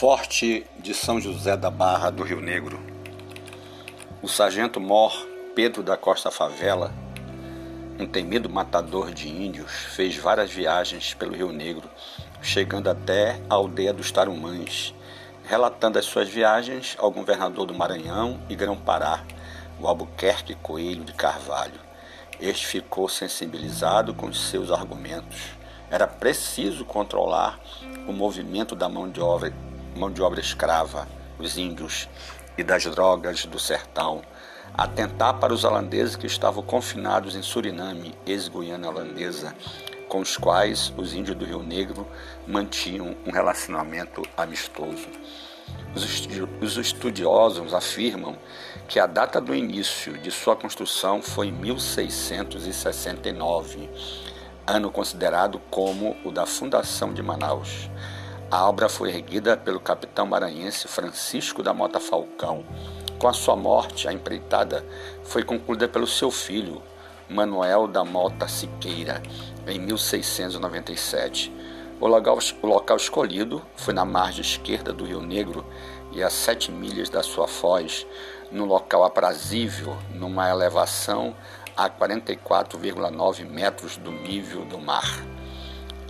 Forte de São José da Barra do Rio Negro. O sargento-mor Pedro da Costa Favela, um temido matador de índios, fez várias viagens pelo Rio Negro, chegando até a aldeia dos Tarumães, relatando as suas viagens ao governador do Maranhão e Grão-Pará, o Albuquerque Coelho de Carvalho. Este ficou sensibilizado com os seus argumentos. Era preciso controlar o movimento da mão de obra mão de obra escrava, os índios e das drogas do sertão, atentar para os holandeses que estavam confinados em Suriname, ex-Guiana holandesa, com os quais os índios do Rio Negro mantinham um relacionamento amistoso. Os estudiosos afirmam que a data do início de sua construção foi em 1669, ano considerado como o da fundação de Manaus. A obra foi erguida pelo capitão maranhense Francisco da Mota Falcão. Com a sua morte, a empreitada foi concluída pelo seu filho, Manuel da Mota Siqueira, em 1697. O local, o local escolhido foi na margem esquerda do Rio Negro e a sete milhas da sua foz, num local aprazível, numa elevação a 44,9 metros do nível do mar.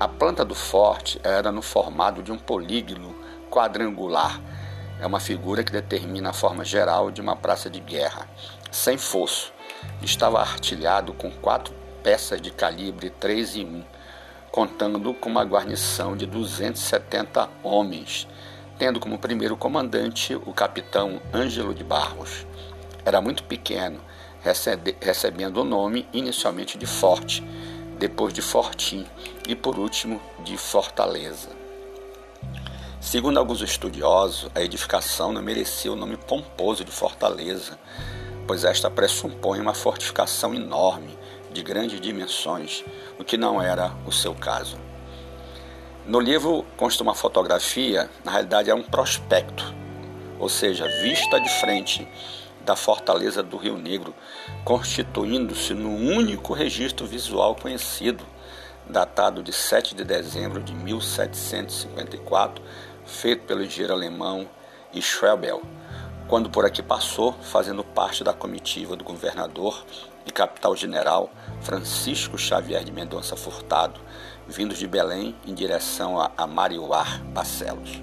A planta do forte era no formato de um polígono quadrangular. É uma figura que determina a forma geral de uma praça de guerra, sem fosso. Estava artilhado com quatro peças de calibre 3 e 1, contando com uma guarnição de 270 homens, tendo como primeiro comandante o capitão Ângelo de Barros. Era muito pequeno, recebendo o nome inicialmente de Forte, depois de Fortim e por último de Fortaleza. Segundo alguns estudiosos, a edificação não merecia o nome pomposo de Fortaleza, pois esta pressupõe uma fortificação enorme, de grandes dimensões, o que não era o seu caso. No livro consta uma fotografia, na realidade é um prospecto, ou seja, vista de frente da fortaleza do Rio Negro, constituindo-se no único registro visual conhecido, datado de 7 de dezembro de 1754, feito pelo engenheiro alemão Schwebel, quando por aqui passou, fazendo parte da comitiva do governador e capital-general Francisco Xavier de Mendonça Furtado, vindos de Belém em direção a Marioar Barcelos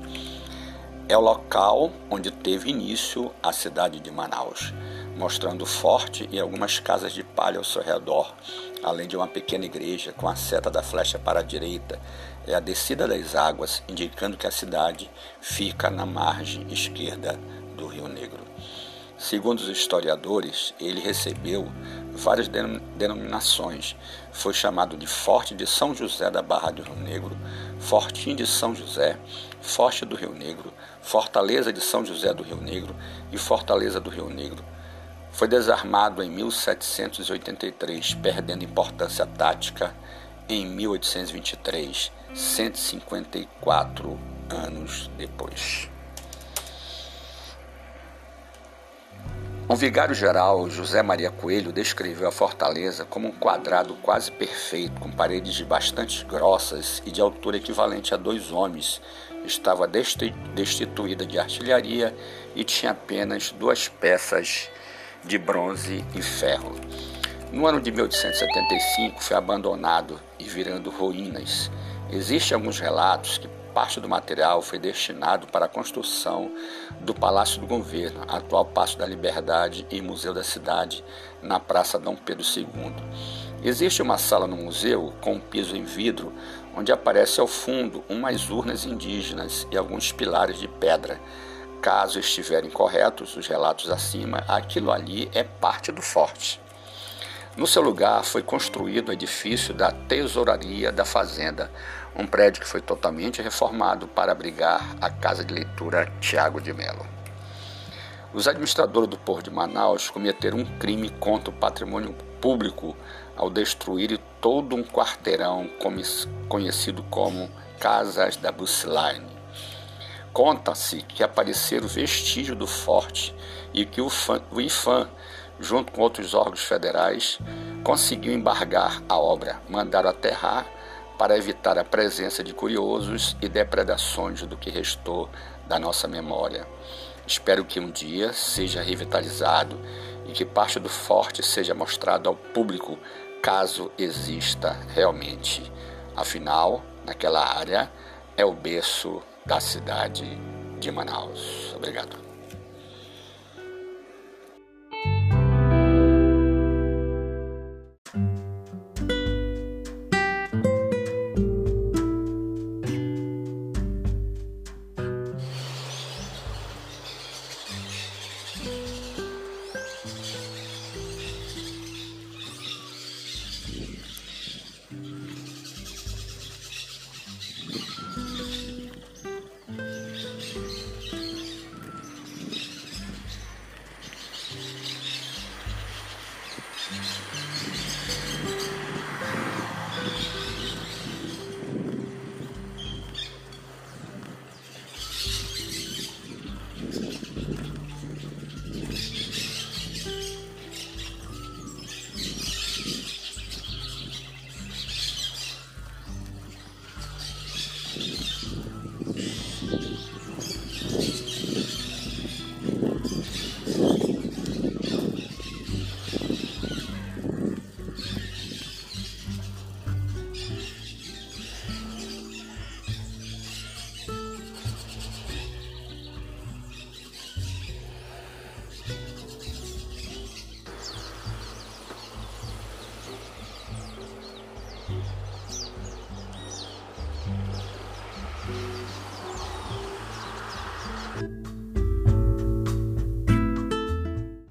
é o local onde teve início a cidade de Manaus, mostrando forte e algumas casas de palha ao seu redor, além de uma pequena igreja com a seta da flecha para a direita e a descida das águas, indicando que a cidade fica na margem esquerda do Rio Negro. Segundo os historiadores, ele recebeu várias denominações. Foi chamado de Forte de São José da Barra do Rio Negro, Fortim de São José, Forte do Rio Negro, Fortaleza de São José do Rio Negro e Fortaleza do Rio Negro. Foi desarmado em 1783, perdendo importância tática em 1823, 154 anos depois. Um vigário-geral, José Maria Coelho, descreveu a fortaleza como um quadrado quase perfeito, com paredes bastante grossas e de altura equivalente a dois homens. Estava destituída de artilharia e tinha apenas duas peças de bronze e ferro. No ano de 1875 foi abandonado e virando ruínas. Existem alguns relatos que parte do material foi destinado para a construção do Palácio do Governo, atual Paço da Liberdade e Museu da Cidade, na Praça Dom Pedro II. Existe uma sala no museu com um piso em vidro, onde aparece ao fundo umas urnas indígenas e alguns pilares de pedra. Caso estiverem corretos os relatos acima, aquilo ali é parte do forte. No seu lugar foi construído o edifício da Tesouraria da Fazenda, um prédio que foi totalmente reformado para abrigar a Casa de Leitura Tiago de Melo. Os administradores do Porto de Manaus cometeram um crime contra o patrimônio público ao destruir todo um quarteirão conhecido como Casas da Busline. Conta-se que apareceram vestígios do forte e que o, o IFAM junto com outros órgãos federais, conseguiu embargar a obra, mandaram aterrar para evitar a presença de curiosos e depredações do que restou da nossa memória. Espero que um dia seja revitalizado e que parte do forte seja mostrado ao público, caso exista realmente. Afinal, naquela área é o berço da cidade de Manaus. Obrigado.